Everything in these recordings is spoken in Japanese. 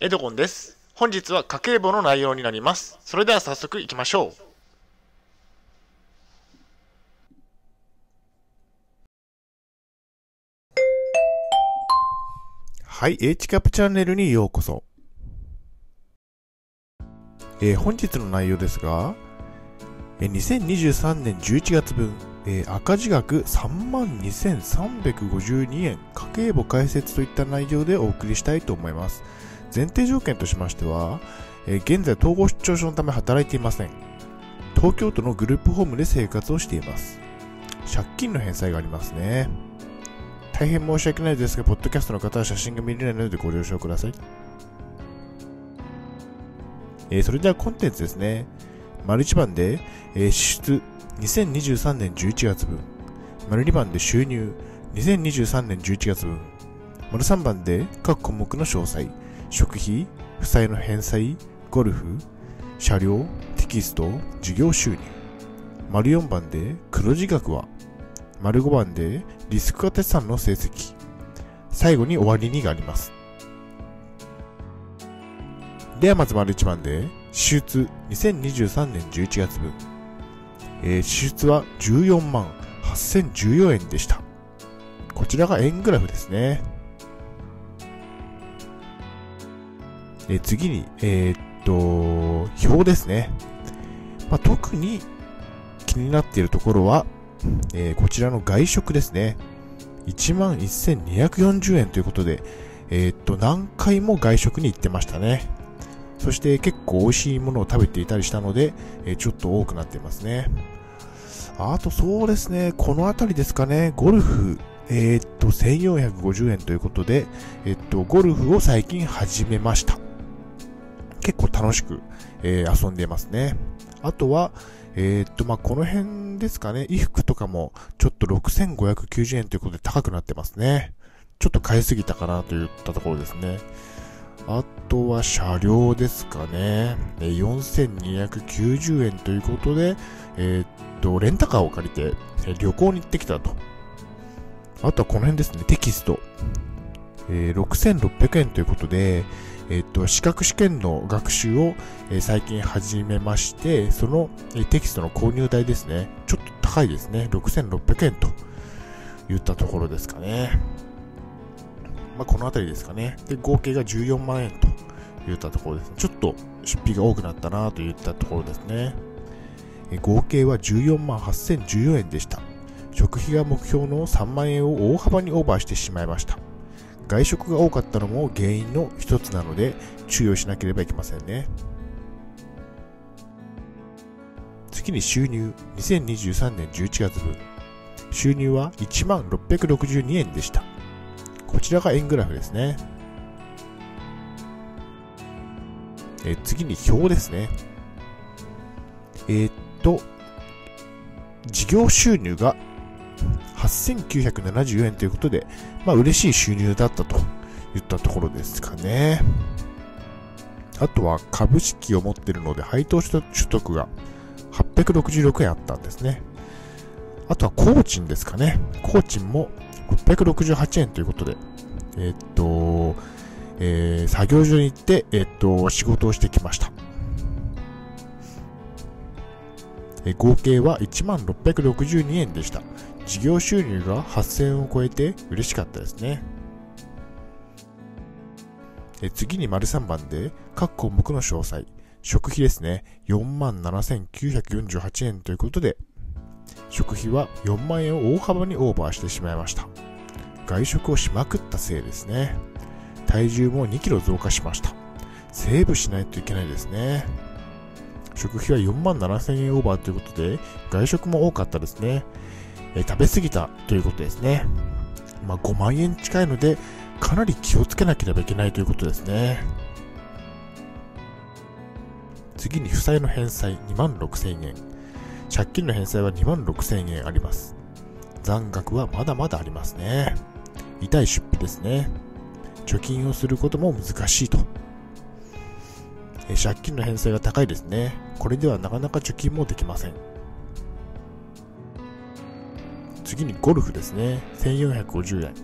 エドゴンです。本日は家計簿の内容になります。それでは早速行きましょう。はい、H キャップチャンネルにようこそ。えー本日の内容ですが、えー2023年11月分、えー赤字額32,352円、家計簿解説といった内容でお送りしたいと思います。前提条件としましては、えー現在統合失調症のため働いていません。東京都のグループホームで生活をしています。借金の返済がありますね。大変申し訳ないですが、ポッドキャストの方は写真が見れないのでご了承ください。えーそれではコンテンツですね。丸1番で、えー支出2023年11月分。丸2番で収入2023年11月分。丸3番で各項目の詳細。食費、負債の返済、ゴルフ、車両、テキスト、事業収入。丸4番で黒字額は丸5番でリスク化決算の成績。最後に終わりにがあります。ではまず丸1番で、支出2023年11月分。えー支出は14万8014円でした。こちらが円グラフですね。え次に、えーっと、表ですね。まあ、特に気になっているところは、えーこちらの外食ですね。11,240円ということで、えーっと、何回も外食に行ってましたね。そして結構美味しいものを食べていたりしたので、えーちょっと多くなっていますね。あとそうですね、この辺りですかね、ゴルフ、えーっと、1450円ということで、えっと、ゴルフを最近始めました。楽しく、えー遊んでますね。あとは、えーっと、まあ、この辺ですかね、衣服とかもちょっと6590円ということで高くなってますね。ちょっと買いすぎたかなといったところですね。あとは車両ですかね。4290円ということで、えーっと、レンタカーを借りて、旅行に行ってきたと。あとはこの辺ですね、テキスト。えー6600円ということで、えっと、資格試験の学習を、え最近始めまして、その、えテキストの購入代ですね。ちょっと高いですね。6600円と言ったところですかね。まあ、この辺りですかね。で、合計が14万円と言ったところですね。ちょっと出費が多くなったなと言ったところですね。え合計は14万8014円でした。食費が目標の3万円を大幅にオーバーしてしまいました。外食が多かったのも原因の一つなので注意をしなければいけませんね。次に収入2023年11月分。収入は1万662円でした。こちらが円グラフですね。え次に表ですね。えーっと、事業収入が8970円ということで、まあ嬉しい収入だったといったところですかね。あとは株式を持っているので配当所得が866円あったんですね。あとは工賃ですかね。工賃も668円ということで、えーっと、えー作業所に行って、えーっと、仕事をしてきました。え合計は1662円でした。事業収入が8000円を超えて嬉しかったですね。次に丸3番で各項目の詳細。食費ですね。47,948円ということで、食費は4万円を大幅にオーバーしてしまいました。外食をしまくったせいですね。体重も2キロ増加しました。セーブしないといけないですね。食費は4万7000円オーバーということで、外食も多かったですね。え食べ過ぎたということですね。まあ、5万円近いので、かなり気をつけなければいけないということですね。次に負債の返済2万6000円。借金の返済は2万6000円あります。残額はまだまだありますね。痛い出費ですね。貯金をすることも難しいと。借金の返済が高いですね。これではなかなか貯金もできません。次にゴルフですね。1450円。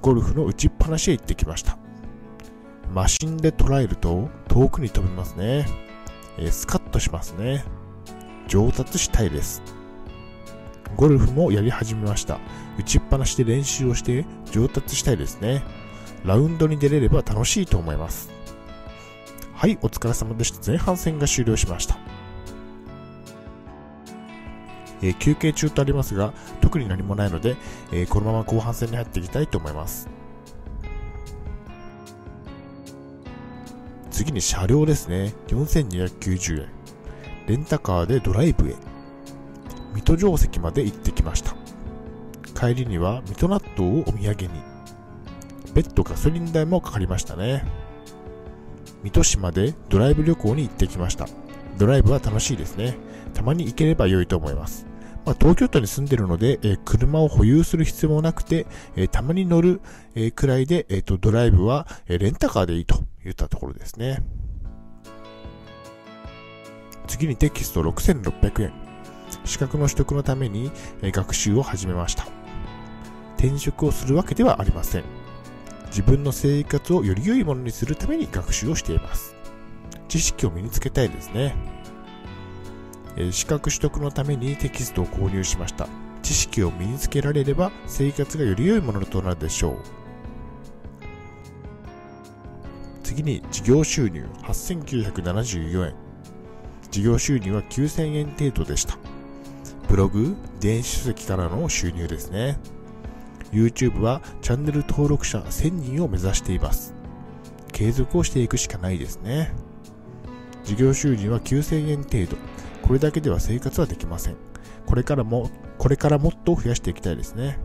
ゴルフの打ちっぱなしへ行ってきました。マシンで捉えると遠くに飛びますね。え、スカッとしますね。上達したいです。ゴルフもやり始めました。打ちっぱなしで練習をして上達したいですね。ラウンドに出れれば楽しいと思います。はい、お疲れ様でした。前半戦が終了しました。え、休憩中とありますが、特に何もないので、えー、このまま後半戦に入っていきたいと思います。次に車両ですね。4290円。レンタカーでドライブへ。水戸城跡まで行ってきました。帰りには水戸納豆をお土産に。別途ガソリン代もかかりましたね。水戸市までドライブ旅行に行ってきました。ドライブは楽しいですね。たまに行ければ良いと思います。まあ、東京都に住んでるので、えー、車を保有する必要もなくて、えー、たまに乗る、えー、くらいで、えーと、ドライブは、えレンタカーでいいといったところですね。次にテキスト6600円。資格の取得のために、え学習を始めました。転職をするわけではありません。自分の生活をより良いものにするために学習をしています。知識を身につけたいですね。資格取得のためにテキストを購入しました。知識を身につけられれば生活がより良いものとなるでしょう。次に事業収入8974円。事業収入は9000円程度でした。ブログ、電子書籍からの収入ですね。YouTube はチャンネル登録者1000人を目指しています。継続をしていくしかないですね。事業収入は9000円程度。これだけでは生活はできません。これからも、これからもっと増やしていきたいですね。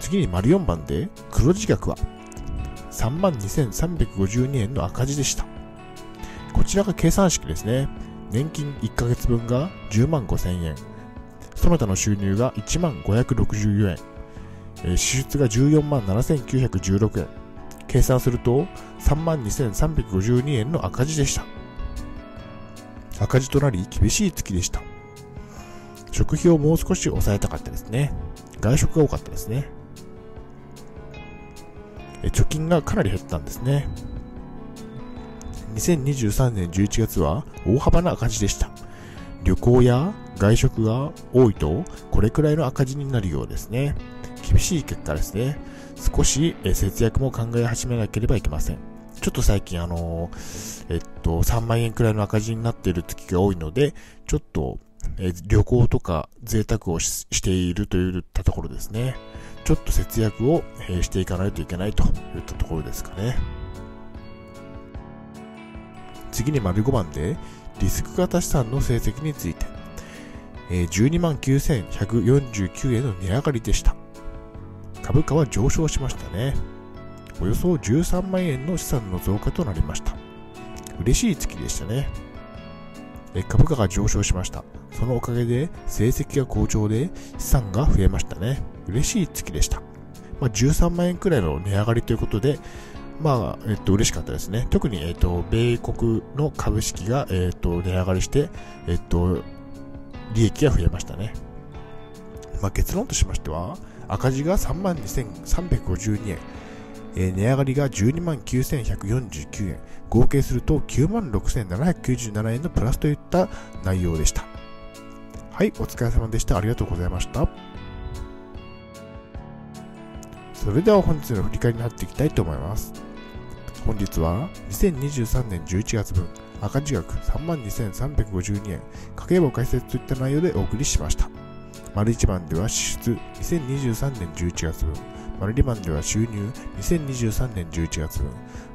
次に丸4番で黒字額は32,352円の赤字でした。こちらが計算式ですね。年金1ヶ月分が10万5000円。その他の収入が1万564円。え支出が14万7916円。計算すると3万2352円の赤字でした。赤字となり厳しい月でした。食費をもう少し抑えたかったですね。外食が多かったですね。貯金がかなり減ったんですね。2023年11月は大幅な赤字でした。旅行や外食が多いとこれくらいの赤字になるようですね。厳しい結果ですね。少し節約も考え始めなければいけません。ちょっと最近あのえっと、3万円くらいの赤字になっている月が多いので、ちょっと、え旅行とか贅沢をしているといったところですね。ちょっと節約を、えしていかないといけないといったところですかね。次に丸5番で、リスク型資産の成績について、え12万9149円の値上がりでした。株価は上昇しましたね。およそ13万円の資産の増加となりました。嬉しい月でしたね。株価が上昇しました。そのおかげで成績が好調で資産が増えましたね。嬉しい月でした。まあ、13万円くらいの値上がりということで、まあ、えっと、嬉しかったですね。特に、えっと、米国の株式が、えっと、値上がりして、えっと、利益が増えましたね。まあ、結論としましては、赤字が3万2352円、えー、値上がりが12万9149円、合計すると9万6797円のプラスといった内容でした。はい、お疲れ様でした。ありがとうございました。それでは本日の振り返りになっていきたいと思います。本日は2023年11月分赤字額32,352円家計簿解説といった内容でお送りしました。丸1番では支出2023年11月分丸2番では収入2023年11月分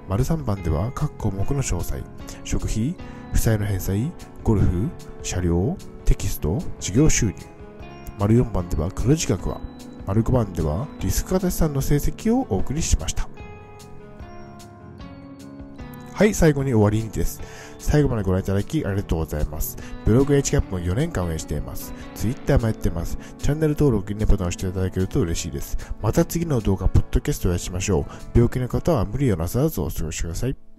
丸3番では各項目の詳細食費負債の返済ゴルフ車両テキスト事業収入。丸4番では黒字額は。丸5番ではリスク型資産の成績をお送りしました。はい、最後に終わりです。最後までご覧いただきありがとうございます。ブログ h キャップも4年間運営しています。Twitter もやってます。チャンネル登録、いいねボタンを押していただけると嬉しいです。また次の動画、ポッドキャストをやしましょう。病気の方は無理をなさらずお過ごしください。